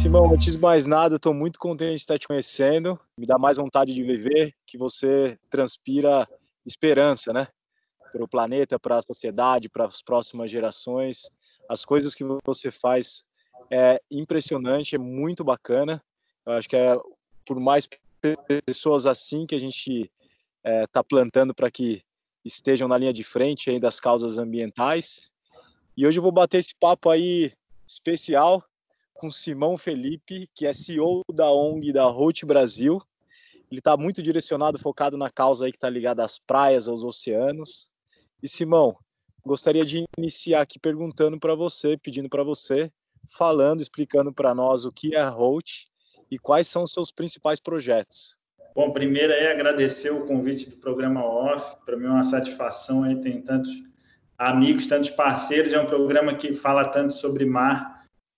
Simão, antes de mais nada, estou muito contente de estar te conhecendo. Me dá mais vontade de viver que você transpira esperança, né? Para o planeta, para a sociedade, para as próximas gerações. As coisas que você faz é impressionante, é muito bacana. Eu acho que é por mais pessoas assim que a gente está é, tá plantando para que estejam na linha de frente aí das causas ambientais. E hoje eu vou bater esse papo aí especial com Simão Felipe, que é CEO da ONG da Route Brasil. Ele está muito direcionado, focado na causa aí que está ligada às praias, aos oceanos. E Simão, gostaria de iniciar aqui perguntando para você, pedindo para você, falando, explicando para nós o que é a Route e quais são os seus principais projetos. Bom, primeiro é agradecer o convite do programa Off. Para mim é uma satisfação aí ter tantos amigos, tantos parceiros. É um programa que fala tanto sobre mar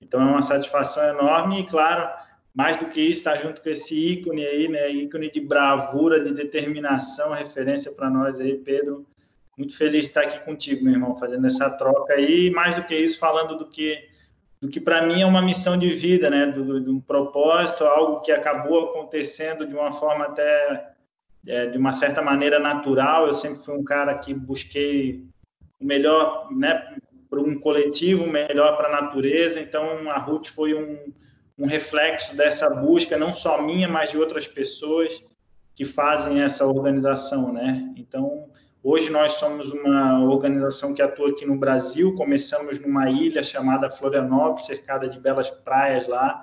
então é uma satisfação enorme e, claro, mais do que isso, estar tá junto com esse ícone aí, né? Ícone de bravura, de determinação, referência para nós aí, Pedro. Muito feliz de estar aqui contigo, meu irmão, fazendo essa troca aí. E mais do que isso, falando do que do que para mim é uma missão de vida, né? Do, de um propósito, algo que acabou acontecendo de uma forma até é, de uma certa maneira natural. Eu sempre fui um cara que busquei o melhor, né? Para um coletivo, melhor para a natureza. Então, a RUT foi um, um reflexo dessa busca, não só minha, mas de outras pessoas que fazem essa organização, né? Então, hoje nós somos uma organização que atua aqui no Brasil. Começamos numa ilha chamada Florianópolis, cercada de belas praias lá,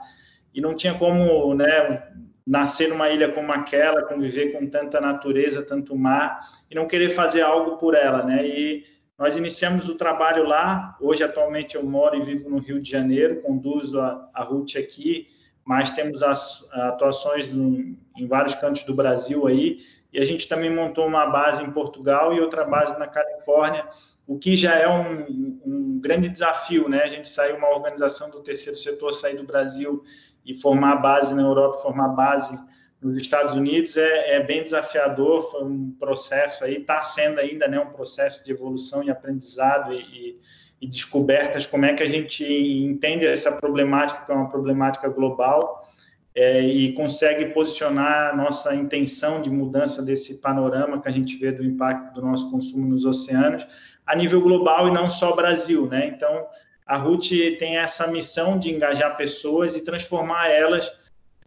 e não tinha como, né, nascer numa ilha como aquela, conviver com tanta natureza, tanto mar, e não querer fazer algo por ela, né? E nós iniciamos o trabalho lá. Hoje, atualmente, eu moro e vivo no Rio de Janeiro, conduzo a, a aqui, mas temos as atuações em, em vários cantos do Brasil aí. E a gente também montou uma base em Portugal e outra base na Califórnia, o que já é um, um grande desafio, né? A gente sair uma organização do terceiro setor, sair do Brasil e formar base na Europa, formar base nos Estados Unidos é, é, bem desafiador, foi um processo aí, está sendo ainda né, um processo de evolução e aprendizado e, e, e, descobertas, como é que a gente entende essa problemática, que é uma problemática global, é, e consegue posicionar nossa intenção de mudança desse panorama que a gente vê do impacto do nosso consumo nos oceanos, a nível global e não só Brasil, né? Então, a RUT tem essa missão de engajar pessoas e transformar elas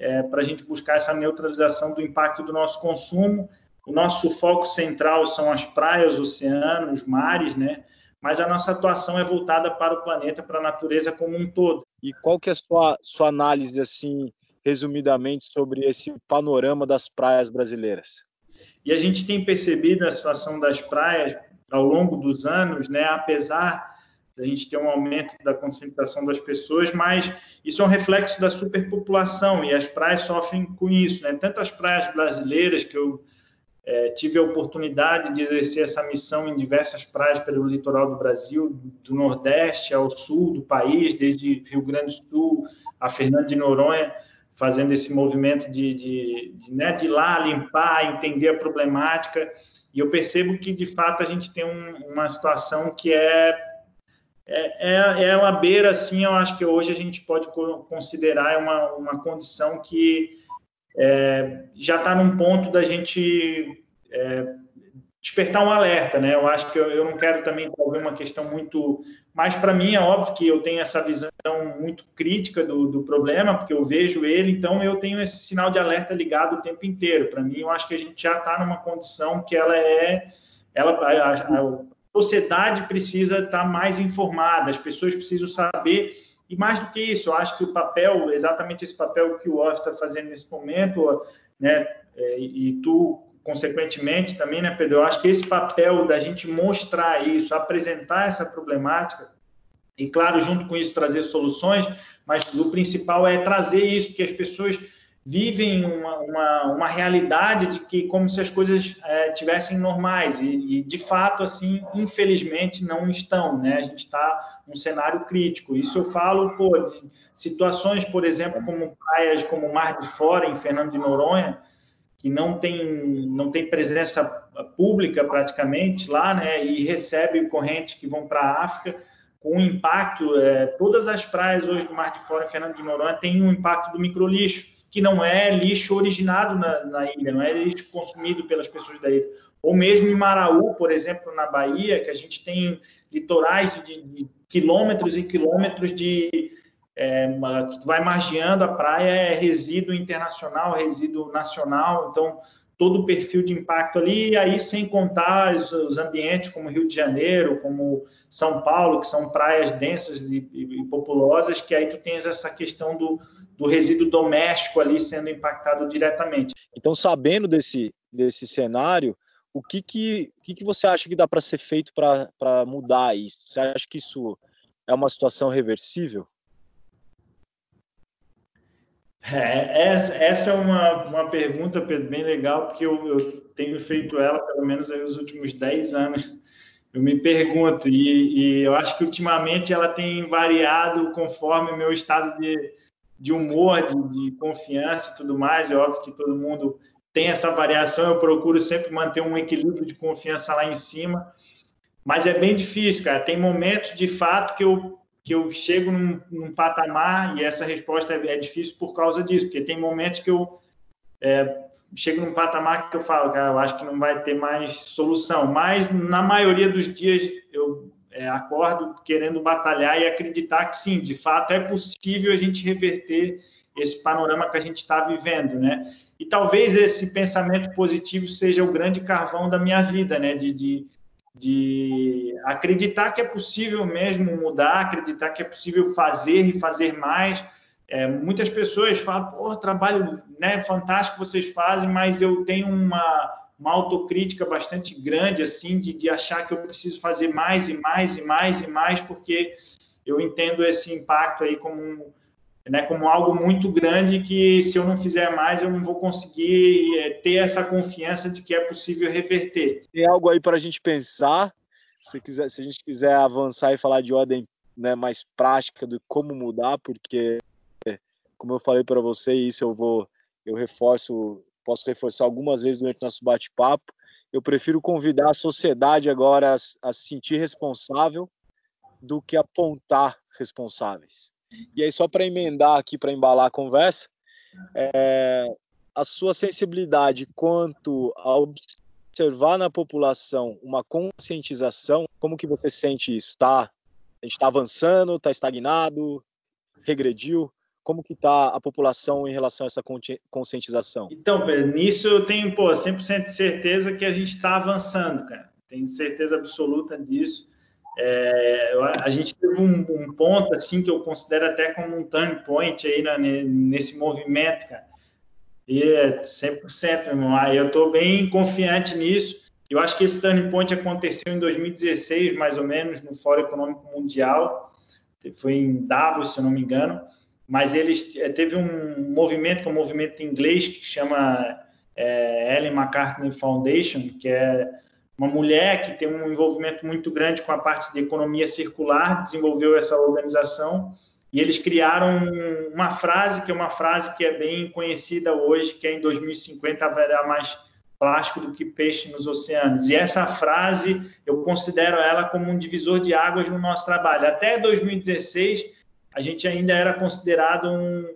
é, para a gente buscar essa neutralização do impacto do nosso consumo. O nosso foco central são as praias, oceanos, mares, né? Mas a nossa atuação é voltada para o planeta, para a natureza como um todo. E qual que é a sua, sua análise, assim, resumidamente, sobre esse panorama das praias brasileiras? E a gente tem percebido a situação das praias ao longo dos anos, né? Apesar a gente ter um aumento da concentração das pessoas, mas isso é um reflexo da superpopulação e as praias sofrem com isso, né? Tanto as praias brasileiras que eu é, tive a oportunidade de exercer essa missão em diversas praias pelo litoral do Brasil, do Nordeste ao Sul do país, desde Rio Grande do Sul a Fernando de Noronha, fazendo esse movimento de, de, de, né, de ir lá limpar, entender a problemática. E eu percebo que, de fato, a gente tem um, uma situação que é é, é, ela é beira, assim, eu acho que hoje a gente pode considerar uma, uma condição que é, já está num ponto da gente é, despertar um alerta, né? Eu acho que eu, eu não quero também trazer uma questão muito... Mas, para mim, é óbvio que eu tenho essa visão muito crítica do, do problema, porque eu vejo ele, então eu tenho esse sinal de alerta ligado o tempo inteiro. Para mim, eu acho que a gente já está numa condição que ela é... Ela, a, a, sociedade precisa estar mais informada, as pessoas precisam saber. E mais do que isso, eu acho que o papel, exatamente esse papel que o OFF está fazendo nesse momento, né, é, e tu, consequentemente, também, né, Pedro? Eu acho que esse papel da gente mostrar isso, apresentar essa problemática, e, claro, junto com isso, trazer soluções, mas o principal é trazer isso, que as pessoas vivem uma, uma, uma, realidade de que como se as coisas é, tivessem normais. E, e, de fato assim infelizmente não estão né? A gente está num cenário crítico. Isso eu falo pô, de situações por exemplo como praias como Mar de Fora em Fernando de Noronha que não tem não tem presença pública praticamente lá né? E recebe correntes que vão para a África com impacto é, todas as praias hoje do Mar de Fora em Fernando de Noronha têm um impacto do microlixo que não é lixo originado na, na, ilha, não é lixo consumido pelas pessoas da ilha. Ou mesmo em Maraú, por exemplo, na Bahia, que a gente tem litorais de, de quilômetros e quilômetros de é, que vai margeando a praia é resíduo internacional, resíduo nacional, então todo o perfil de impacto ali, e aí sem contar os, os, ambientes como Rio de Janeiro, como São Paulo, que são praias densas e, e, populosas, que aí tu tens essa questão do, do resíduo doméstico ali sendo impactado diretamente. Então, sabendo desse, desse cenário, o que, que, que, que você acha que dá para ser feito para mudar isso? Você acha que isso é uma situação reversível? É, essa é uma, uma pergunta, Pedro, bem legal, porque eu, eu tenho feito ela pelo menos aí os últimos 10 anos. Eu me pergunto, e, e eu acho que ultimamente ela tem variado conforme o meu estado de, de humor, de, de confiança e tudo mais. É óbvio que todo mundo tem essa variação, eu procuro sempre manter um equilíbrio de confiança lá em cima, mas é bem difícil, cara. Tem momentos de fato que eu, que eu chego num, num patamar e essa resposta é, é, difícil por causa disso, porque tem momentos que eu é, chego num patamar que eu falo, cara, eu acho que não vai ter mais solução, mas na maioria dos dias eu é, acordo querendo batalhar e acreditar que sim, de fato é possível a gente reverter esse panorama que a gente está vivendo, né? E talvez esse pensamento positivo seja o grande carvão da minha vida, né? De, de, de acreditar que é possível mesmo mudar, acreditar que é possível fazer e fazer mais. É, muitas pessoas falam, pô, trabalho né, fantástico vocês fazem, mas eu tenho uma uma autocrítica bastante grande, assim, de, de achar que eu preciso fazer mais e mais e mais e mais, porque eu entendo esse impacto aí como, né, como algo muito grande que se eu não fizer mais, eu não vou conseguir é, ter essa confiança de que é possível reverter. Tem algo aí para a gente pensar, se, quiser, se a gente quiser avançar e falar de ordem né, mais prática do como mudar, porque, como eu falei para você, isso eu vou, eu reforço posso reforçar algumas vezes durante nosso bate-papo. Eu prefiro convidar a sociedade agora a, se sentir responsável do que apontar responsáveis. E aí, só para emendar aqui, para embalar a conversa, é, a sua sensibilidade quanto a observar na população uma conscientização, como que você sente isso? Tá? A gente está avançando, está estagnado, regrediu? Como que está a população em relação a essa conscientização? Então, Pedro, nisso eu tenho pô, 100% de certeza que a gente está avançando, cara. Tenho certeza absoluta disso. É, a gente teve um, um, ponto assim que eu considero até como um turn point aí na, nesse movimento, cara. E é 100%, meu irmão. Aí eu estou bem confiante nisso. Eu acho que esse turning point aconteceu em 2016, mais ou menos, no Fórum Econômico Mundial. Foi em Davos, se eu não me engano mas eles eh, teve um movimento que é um movimento inglês que chama é, Ellen MacArthur Foundation, que é uma mulher que tem um envolvimento muito grande com a parte de economia circular, desenvolveu essa organização e eles criaram uma frase que é uma frase que é bem conhecida hoje, que é em 2050 haverá mais plástico do que peixe nos oceanos. E essa frase eu considero ela como um divisor de águas no nosso trabalho. Até 2016 a gente ainda era considerado um.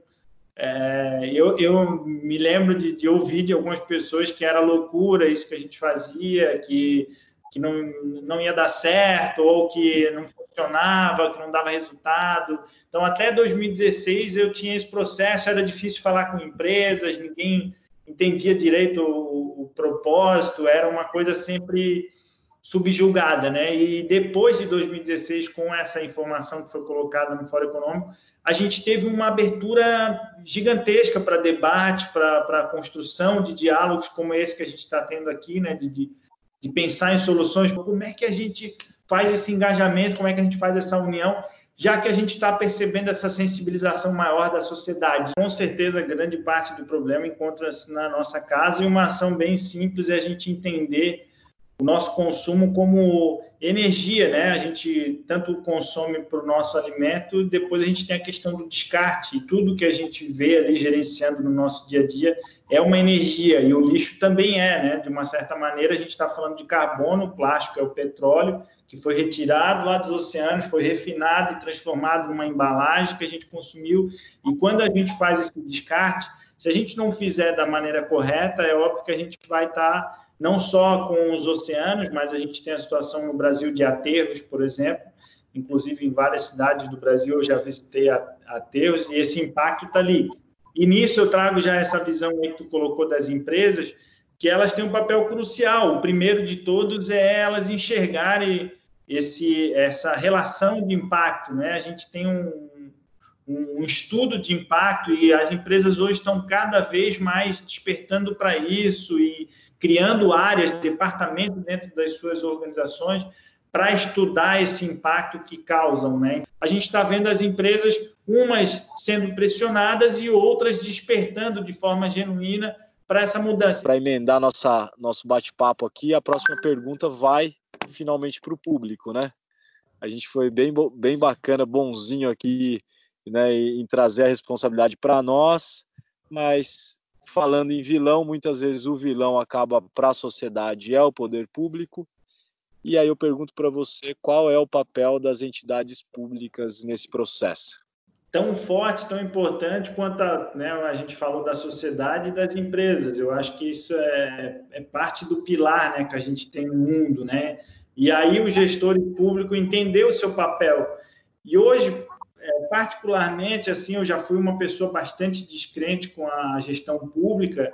É, eu, eu me lembro de, de, ouvir de algumas pessoas que era loucura isso que a gente fazia, que, que não, não ia dar certo, ou que não funcionava, que não dava resultado. Então, até 2016 eu tinha esse processo, era difícil falar com empresas, ninguém entendia direito o, o propósito, era uma coisa sempre subjugada, né? E depois de 2016, com essa informação que foi colocada no Fórum Econômico, a gente teve uma abertura gigantesca para debate, para construção de diálogos como esse que a gente está tendo aqui, né? De, de, de, pensar em soluções, como é que a gente faz esse engajamento, como é que a gente faz essa união. já que a gente está percebendo essa sensibilização maior da sociedade. Com certeza, grande parte do problema encontra-se na nossa casa e uma ação bem simples é a gente entender o nosso consumo como energia, né? A gente tanto consome para o nosso alimento, depois a gente tem a questão do descarte, e tudo que a gente vê ali gerenciando no nosso dia a dia é uma energia, e o lixo também é, né? De uma certa maneira, a gente está falando de carbono, plástico é o petróleo, que foi retirado lá dos oceanos, foi refinado e transformado numa embalagem que a gente consumiu, e quando a gente faz esse descarte, se a gente não fizer da maneira correta, é óbvio que a gente vai estar. Tá não só com os oceanos, mas a gente tem a situação no Brasil de aterros, por exemplo. Inclusive, em várias cidades do Brasil eu já visitei aterros e esse impacto está ali. E nisso eu trago já essa visão que tu colocou das empresas, que elas têm um papel crucial. O primeiro de todos é elas enxergarem esse, essa relação de impacto. Né? A gente tem um, um estudo de impacto e as empresas hoje estão cada vez mais despertando para isso e criando áreas, departamentos dentro das suas organizações para estudar esse impacto que causam, né? A gente está vendo as empresas, umas sendo pressionadas e outras despertando de forma genuína para essa mudança. Para emendar nossa, nosso bate-papo aqui, a próxima pergunta vai finalmente para o público, né? A gente foi bem, bem bacana, bonzinho aqui, né, em trazer a responsabilidade para nós, mas falando em vilão, muitas vezes o vilão acaba para a sociedade é o poder público. E aí eu pergunto para você qual é o papel das entidades públicas nesse processo? Tão forte, tão importante quanto a, né, a gente falou da sociedade e das empresas. Eu acho que isso é, é parte do pilar né, que a gente tem no mundo. Né? E aí o gestor público entender o seu papel. E hoje, é, particularmente, assim, eu já fui uma pessoa bastante descrente com a gestão pública,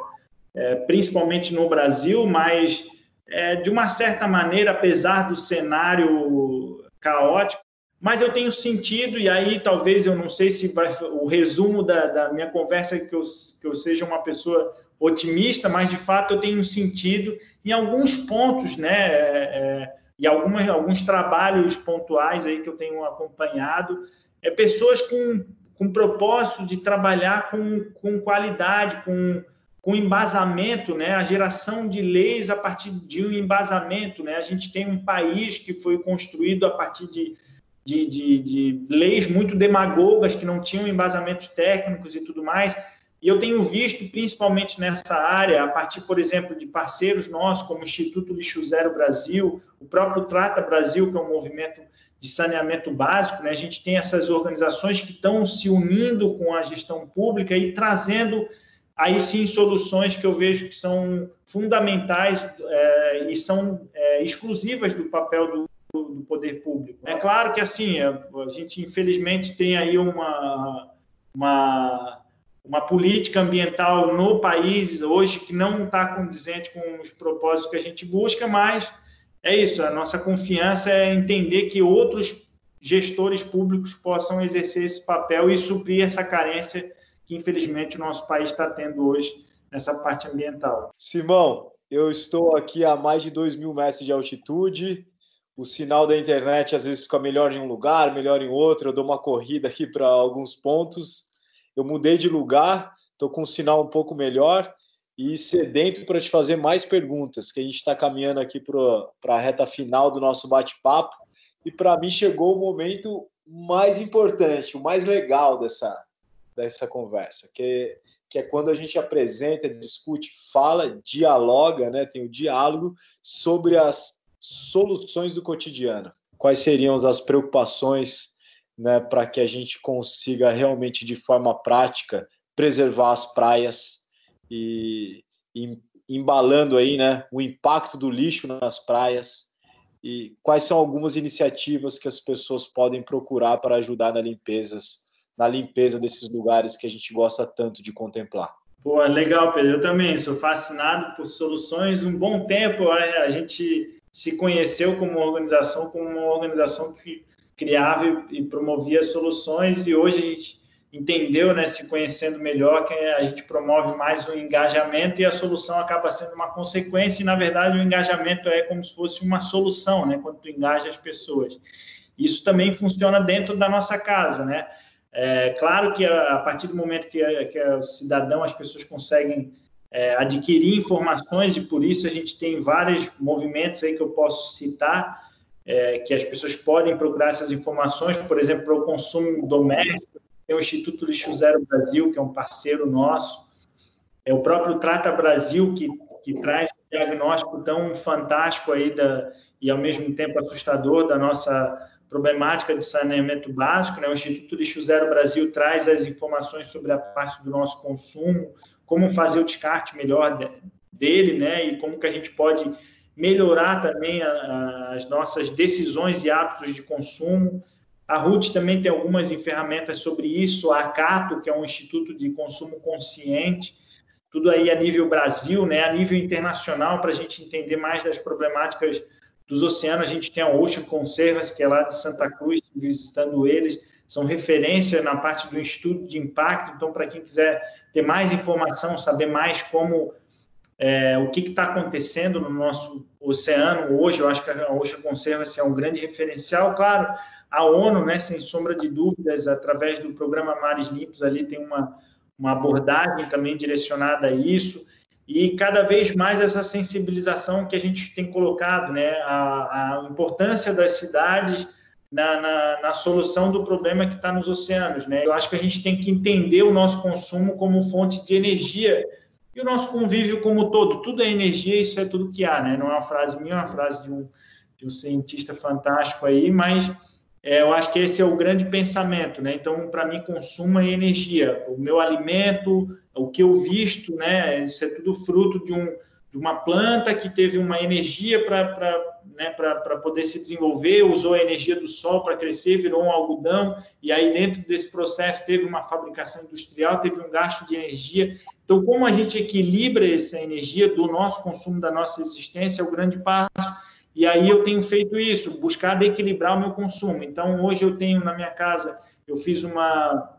é, principalmente no Brasil, mas é, de uma certa maneira, apesar do cenário caótico, mas eu tenho sentido, e aí talvez eu não sei se vai, o resumo da, da minha conversa é que eu, que eu seja uma pessoa otimista, mas de fato eu tenho sentido em alguns pontos, né? É, é e algumas, alguns trabalhos pontuais aí que eu tenho acompanhado, é pessoas com, com propósito de trabalhar com, com qualidade, com, com embasamento, né? a geração de leis a partir de um embasamento. Né? A gente tem um país que foi construído a partir de, de, de, de leis muito demagogas, que não tinham embasamentos técnicos e tudo mais. E eu tenho visto, principalmente nessa área, a partir, por exemplo, de parceiros nossos, como o Instituto Lixo Zero Brasil, o próprio Trata Brasil, que é um movimento de saneamento básico, né? a gente tem essas organizações que estão se unindo com a gestão pública e trazendo aí sim soluções que eu vejo que são fundamentais é, e são é, exclusivas do papel do, do, poder público. É claro que assim a, gente infelizmente tem aí uma, uma uma política ambiental no país hoje que não está condizente com os propósitos que a gente busca, mas é isso, a nossa confiança é entender que outros gestores públicos possam exercer esse papel e suprir essa carência que, infelizmente, o nosso país está tendo hoje nessa parte ambiental. Simão, eu estou aqui a mais de 2 mil metros de altitude. O sinal da internet às vezes fica melhor em um lugar, melhor em outro. Eu dou uma corrida aqui para alguns pontos. Eu mudei de lugar, estou com um sinal um pouco melhor e sedento para te fazer mais perguntas, que a gente está caminhando aqui para a reta final do nosso bate-papo. E para mim chegou o momento mais importante, o mais legal dessa, dessa conversa, que que é quando a gente apresenta, discute, fala, dialoga, né, tem o diálogo sobre as soluções do cotidiano. Quais seriam as preocupações né, para que a gente consiga realmente, de forma prática, preservar as praias e, e embalando aí, né, o impacto do lixo nas praias e quais são algumas iniciativas que as pessoas podem procurar para ajudar na limpezas, na limpeza desses lugares que a gente gosta tanto de contemplar. Pô, legal, Pedro. Eu também sou fascinado por soluções. Um bom tempo a gente se conheceu como organização, como uma organização que criava e promovia soluções, e hoje a gente entendeu, né, se conhecendo melhor, que a gente promove mais o engajamento e a solução acaba sendo uma consequência, e na verdade o engajamento é como se fosse uma solução, né, quando tu engaja as pessoas. Isso também funciona dentro da nossa casa, né? É, claro que a, partir do momento que, que o cidadão, as pessoas conseguem é, adquirir informações, e por isso a gente tem vários movimentos aí que eu posso citar, é, que as pessoas podem procurar essas informações, por exemplo, para o consumo doméstico, tem o Instituto Lixo Zero Brasil, que é um parceiro nosso, é o próprio Trata Brasil, que, que traz um diagnóstico tão fantástico aí da, e ao mesmo tempo assustador da nossa problemática de saneamento básico, né? O Instituto Lixo Zero Brasil traz as informações sobre a parte do nosso consumo, como fazer o descarte melhor dele, né? E como que a gente pode melhorar também a, a, as nossas decisões e hábitos de consumo. A RUT também tem algumas ferramentas sobre isso, a Acato, que é um instituto de consumo consciente, tudo aí a nível Brasil, né? A nível internacional, para a gente entender mais das problemáticas dos oceanos, a gente tem a Ocean Conservancy, que é lá de Santa Cruz, visitando eles, são referência na parte do estudo de impacto. Então, para quem quiser ter mais informação, saber mais como é, o que está acontecendo no nosso oceano hoje, eu acho que a Ocean Conservancy é um grande referencial. Claro, a ONU, né, sem sombra de dúvidas, através do programa Mares Limpos, ali tem uma, uma abordagem também direcionada a isso e cada vez mais essa sensibilização que a gente tem colocado, né, a, a importância das cidades na, na, na, solução do problema que está nos oceanos, né? Eu acho que a gente tem que entender o nosso consumo como fonte de energia e o nosso convívio como todo. Tudo é energia, isso é tudo que há, né? Não é uma frase minha, é uma frase de um, de um cientista fantástico aí, mas é, eu acho que esse é o grande pensamento, né? Então, para mim, consumo é energia. O meu alimento, o que eu visto, né? Isso é tudo fruto de, um, de uma planta que teve uma energia para né, poder se desenvolver, usou a energia do sol para crescer, virou um algodão, e aí dentro desse processo teve uma fabricação industrial, teve um gasto de energia. Então, como a gente equilibra essa energia do nosso consumo, da nossa existência, é o grande passo e aí eu tenho feito isso, buscar equilibrar o meu consumo. Então, hoje eu tenho na minha casa, eu fiz uma,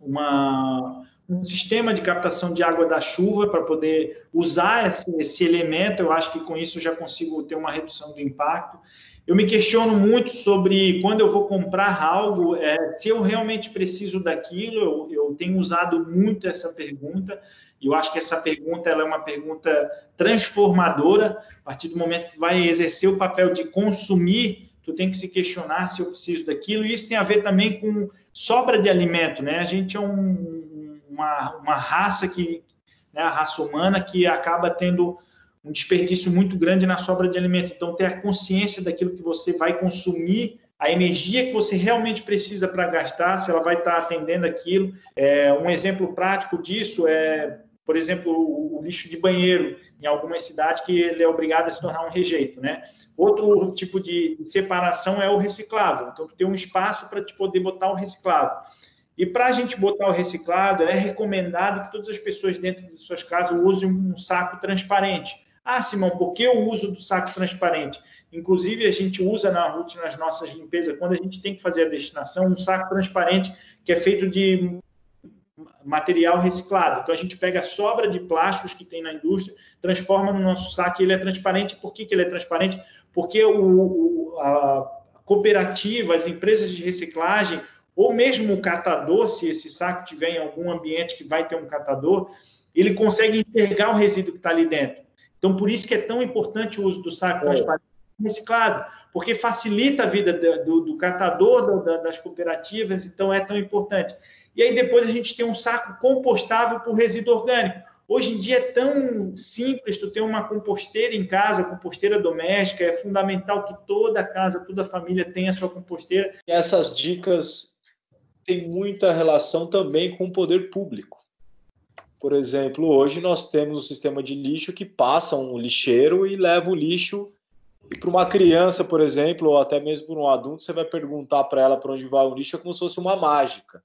uma, um sistema de captação de água da chuva para poder usar esse, esse elemento. Eu acho que com isso já consigo ter uma redução do impacto. Eu me questiono muito sobre quando eu vou comprar algo, é, se eu realmente preciso daquilo. Eu, eu tenho usado muito essa pergunta. E eu acho que essa pergunta ela é uma pergunta transformadora. A partir do momento que vai exercer o papel de consumir, tu tem que se questionar se eu preciso daquilo. E isso tem a ver também com sobra de alimento, né? A gente é um, uma, uma raça que, né, a raça humana, que acaba tendo um desperdício muito grande na sobra de alimento. Então, ter a consciência daquilo que você vai consumir a energia que você realmente precisa para gastar, se ela vai estar atendendo aquilo. É, um exemplo prático disso é por exemplo, o, o, lixo de banheiro em algumas cidades que ele é obrigado a se tornar um rejeito, né? Outro tipo de separação é o reciclável. Então, tu tem um espaço para te poder botar o reciclável. E para a gente botar o reciclado, é recomendado que todas as pessoas dentro de suas casas usem um saco transparente. Ah, Simão, por que o uso do saco transparente? Inclusive, a gente usa na rotina nas nossas limpezas, quando a gente tem que fazer a destinação, um saco transparente que é feito de material reciclado. Então a gente pega a sobra de plásticos que tem na indústria, transforma no nosso saco e ele é transparente. Por que, que ele é transparente? Porque o, a cooperativa, as empresas de reciclagem, ou mesmo o catador, se esse saco tiver em algum ambiente que vai ter um catador, ele consegue enxergar o resíduo que está ali dentro. Então, por isso que é tão importante o uso do saco é. transparente reciclado, porque facilita a vida do, do catador, do, das cooperativas, então é tão importante. E aí depois a gente tem um saco compostável por resíduo orgânico. Hoje em dia é tão simples tu ter uma composteira em casa, composteira doméstica, é fundamental que toda casa, toda família tenha sua composteira. Essas dicas têm muita relação também com o poder público. Por exemplo, hoje nós temos um sistema de lixo que passa um lixeiro e leva o lixo e para uma criança, por exemplo, ou até mesmo para um adulto, você vai perguntar para ela para onde vai o lixo é como se fosse uma mágica.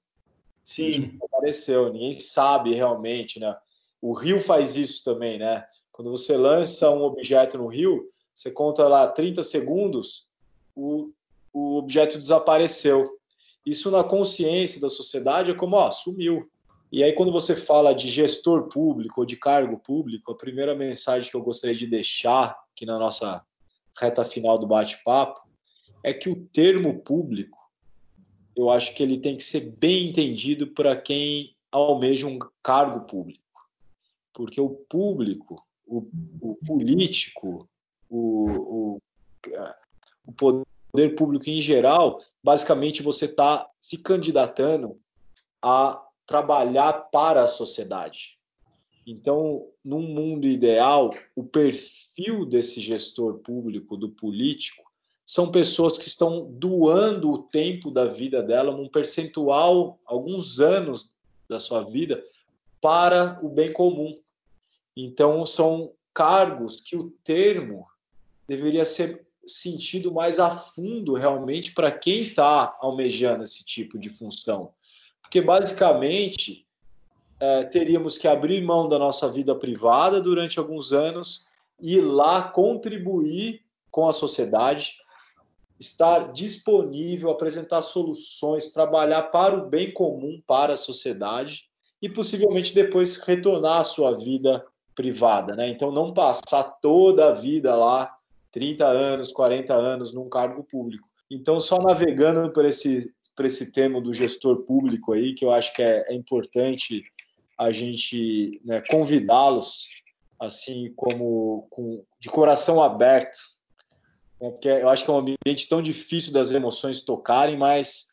Sim. Apareceu, ninguém sabe realmente, né? O rio faz isso também, né? Quando você lança um objeto no rio, você conta lá 30 segundos, o, o objeto desapareceu. Isso na consciência da sociedade é como, ó, sumiu. E aí, quando você fala de gestor público ou de cargo público, a primeira mensagem que eu gostaria de deixar aqui na nossa reta final do bate-papo é que o termo público, eu acho que ele tem que ser bem entendido para quem almeja um cargo público. Porque o público, o, o político, o, o, o poder público em geral, basicamente você está se candidatando a trabalhar para a sociedade. Então, num mundo ideal, o perfil desse gestor público, do político, são pessoas que estão doando o tempo da vida dela, um percentual, alguns anos da sua vida, para o bem comum. Então, são cargos que o termo deveria ser sentido mais a fundo realmente para quem está almejando esse tipo de função. Porque, basicamente, é, teríamos que abrir mão da nossa vida privada durante alguns anos e lá contribuir com a sociedade, estar disponível, apresentar soluções, trabalhar para o bem comum, para a sociedade e possivelmente depois retornar à sua vida privada, né? Então não passar toda a vida lá, 30 anos, 40 anos num cargo público. Então só navegando por esse por esse tema do gestor público aí, que eu acho que é, é importante a gente né, convidá-los, assim como com, de coração aberto, né, porque eu acho que é um ambiente tão difícil das emoções tocarem, mas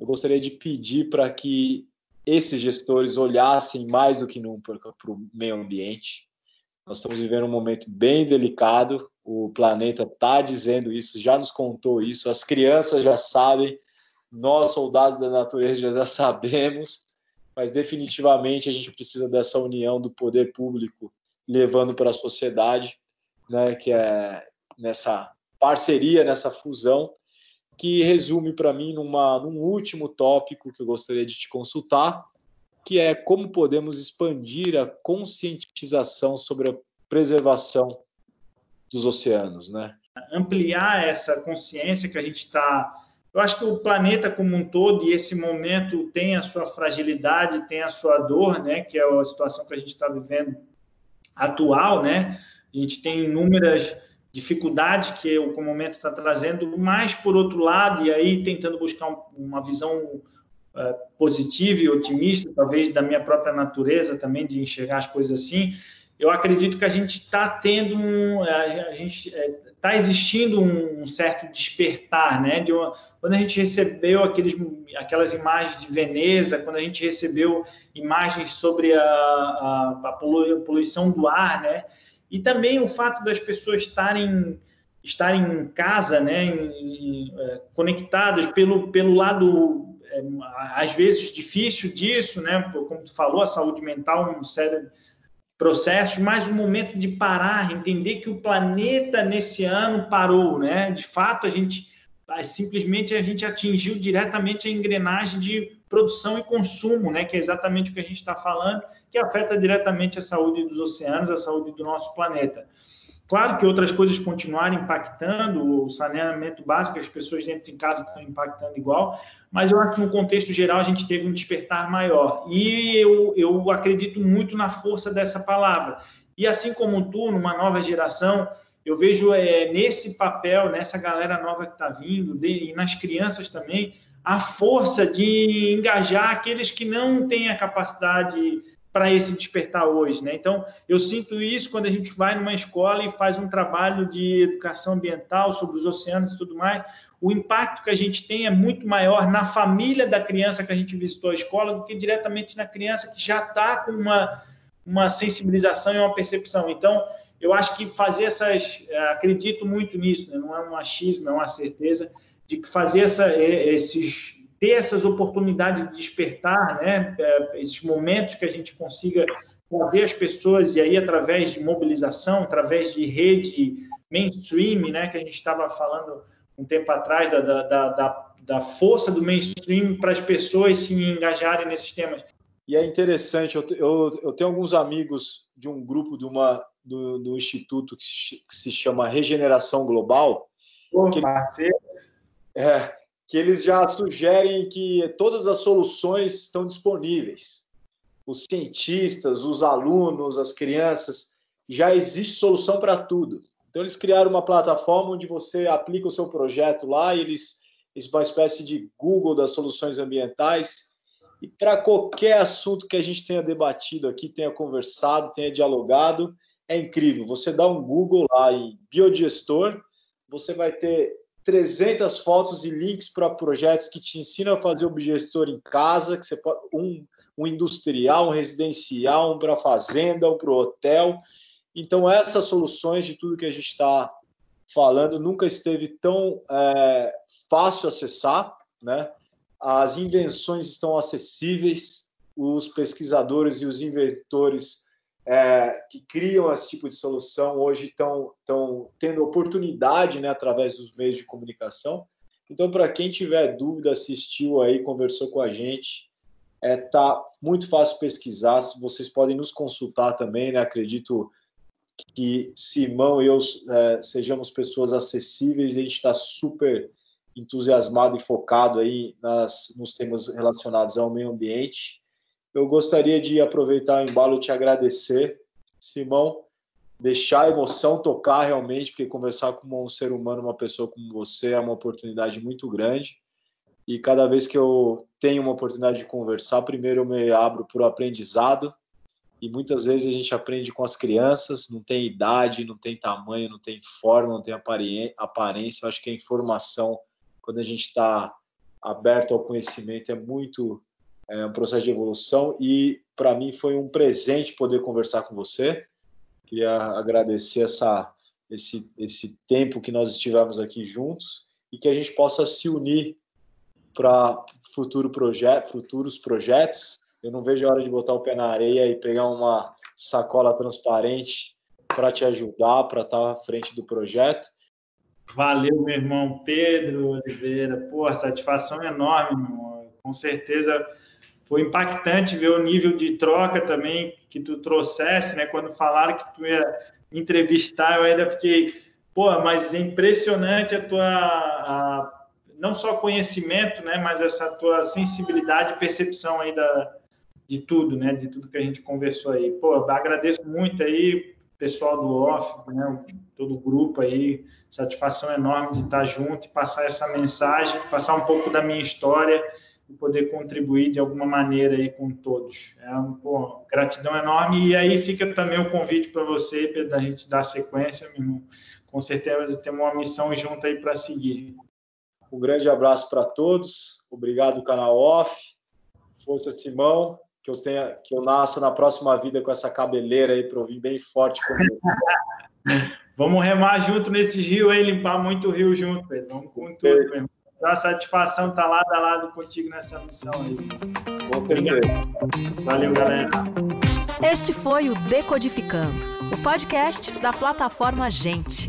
eu gostaria de pedir para que esses gestores olhassem mais do que nunca para o meio ambiente. Nós estamos vivendo um momento bem delicado, o planeta está dizendo isso, já nos contou isso, as crianças já sabem, nós, soldados da natureza, já sabemos, mas definitivamente a gente precisa dessa união do poder público levando para a sociedade, né, que é nessa parceria, nessa fusão, que resume para mim numa, num último tópico que eu gostaria de te consultar, que é como podemos expandir a conscientização sobre a preservação dos oceanos, né? Ampliar essa consciência que a gente está eu acho que o planeta como um todo e esse momento tem a sua fragilidade, tem a sua dor, né? Que é a situação que a gente está vivendo atual, né? A gente tem inúmeras dificuldades que o momento está trazendo, mas por outro lado, e aí tentando buscar uma visão uh, positiva e otimista, talvez da minha própria natureza também de enxergar as coisas assim, eu acredito que a gente está tendo um, a, gente está é, existindo um certo despertar, né? De uma, quando a gente recebeu aqueles, aquelas imagens de Veneza, quando a gente recebeu imagens sobre a, a, a poluição do ar, né? E também o fato das pessoas estarem estarem em casa, né? Em, em, é, conectadas pelo pelo lado é, às vezes difícil disso, né? Como tu falou, a saúde mental, um sério processos, mas o momento de parar, entender que o planeta nesse ano parou, né? De fato, a gente simplesmente a gente atingiu diretamente a engrenagem de produção e consumo, né? Que é exatamente o que a gente está falando, que afeta diretamente a saúde dos oceanos, a saúde do nosso planeta. Claro que outras coisas continuaram impactando, o saneamento básico, as pessoas dentro de casa estão impactando igual, mas eu acho que no contexto geral a gente teve um despertar maior. E eu, eu acredito muito na força dessa palavra. E assim como tu, numa nova geração, eu vejo é, nesse papel, nessa galera nova que está vindo, de, e nas crianças também, a força de engajar aqueles que não têm a capacidade para esse despertar hoje, né? Então, eu sinto isso quando a gente vai numa escola e faz um trabalho de educação ambiental sobre os oceanos e tudo mais. O impacto que a gente tem é muito maior na família da criança que a gente visitou a escola do que diretamente na criança que já está com uma, uma sensibilização e uma percepção. Então, eu acho que fazer essas. Acredito muito nisso, né? não é um achismo, é uma certeza de que fazer essa, esses ter essas oportunidades de despertar, né, é, esses momentos que a gente consiga fazer as pessoas, e aí através de mobilização, através de rede mainstream, né, que a gente estava falando um tempo atrás, da, da, da, da força do mainstream para as pessoas se engajarem nesses temas. E é interessante, eu, eu, eu tenho alguns amigos de um grupo de uma, do, do instituto que se, que se chama Regeneração Global. Pô, que, parceiro. É, que eles já sugerem que todas as soluções estão disponíveis. Os cientistas, os alunos, as crianças, já existe solução para tudo. Então, eles criaram uma plataforma onde você aplica o seu projeto lá e eles, eles uma espécie de Google das soluções ambientais. E para qualquer assunto que a gente tenha debatido aqui, tenha conversado, tenha dialogado, é incrível. Você dá um Google lá em biodigestor, você vai ter 300 fotos e links para projetos que te ensinam a fazer o biodigestor em casa, que você pode, um, um industrial, um residencial, um para fazenda, um para o hotel. Então, essas soluções de tudo que a gente está falando nunca esteve tão é, fácil acessar, né? As invenções estão acessíveis, os pesquisadores e os inventores é, que criam esse tipo de solução hoje estão, tendo oportunidade né, através dos meios de comunicação. Então, para quem tiver dúvida, assistiu aí, conversou com a gente, é, tá muito fácil pesquisar. Vocês podem nos consultar também, né? Acredito que Simão e eu é, sejamos pessoas acessíveis e a gente está super entusiasmado e focado aí nas, nos temas relacionados ao meio ambiente eu gostaria de aproveitar o embalo e te agradecer, Simão, deixar a emoção tocar realmente, porque conversar com um ser humano, uma pessoa como você, é uma oportunidade muito grande. E cada vez que eu tenho uma oportunidade de conversar, primeiro eu me abro para o aprendizado. E muitas vezes a gente aprende com as crianças, não tem idade, não tem tamanho, não tem forma, não tem aparência. Eu acho que a informação, quando a gente está aberto ao conhecimento, é muito é um processo de evolução e para mim foi um presente poder conversar com você. Queria agradecer essa, esse, esse tempo que nós estivemos aqui juntos e que a gente possa se unir para futuro proje futuros projetos. Eu não vejo a hora de botar o pé na areia e pegar uma sacola transparente para te ajudar, para estar tá à frente do projeto. Valeu, meu irmão Pedro Oliveira. Pô, satisfação enorme, irmão. Com certeza foi impactante ver o nível de troca também que tu trouxesse, né? Quando falaram que tu ia entrevistar, eu ainda fiquei, pô, mas é impressionante a tua, a, não só conhecimento, né? Mas essa tua sensibilidade e percepção aí da, de tudo, né? De tudo que a gente conversou aí. Pô, agradeço muito aí, pessoal do off, né? Todo o grupo aí, satisfação enorme de estar junto e passar essa mensagem, passar um pouco da minha história e poder contribuir de alguma maneira aí com todos. É uma pô, gratidão enorme. E aí fica também o convite para você, da gente dar sequência, meu irmão. Com certeza temos uma missão junto aí para seguir. Um grande abraço para todos. Obrigado, canal Off. Força, Simão. Que eu tenha, que eu nasça na próxima vida com essa cabeleira aí para eu vir bem forte comigo. Vamos remar junto nesses rios aí, limpar muito o rio junto, Pedro. Vamos com tudo, meu irmão. Dá satisfação estar tá lado a lado contigo nessa missão aí. Valeu, galera. Este foi o Decodificando, o podcast da plataforma Gente,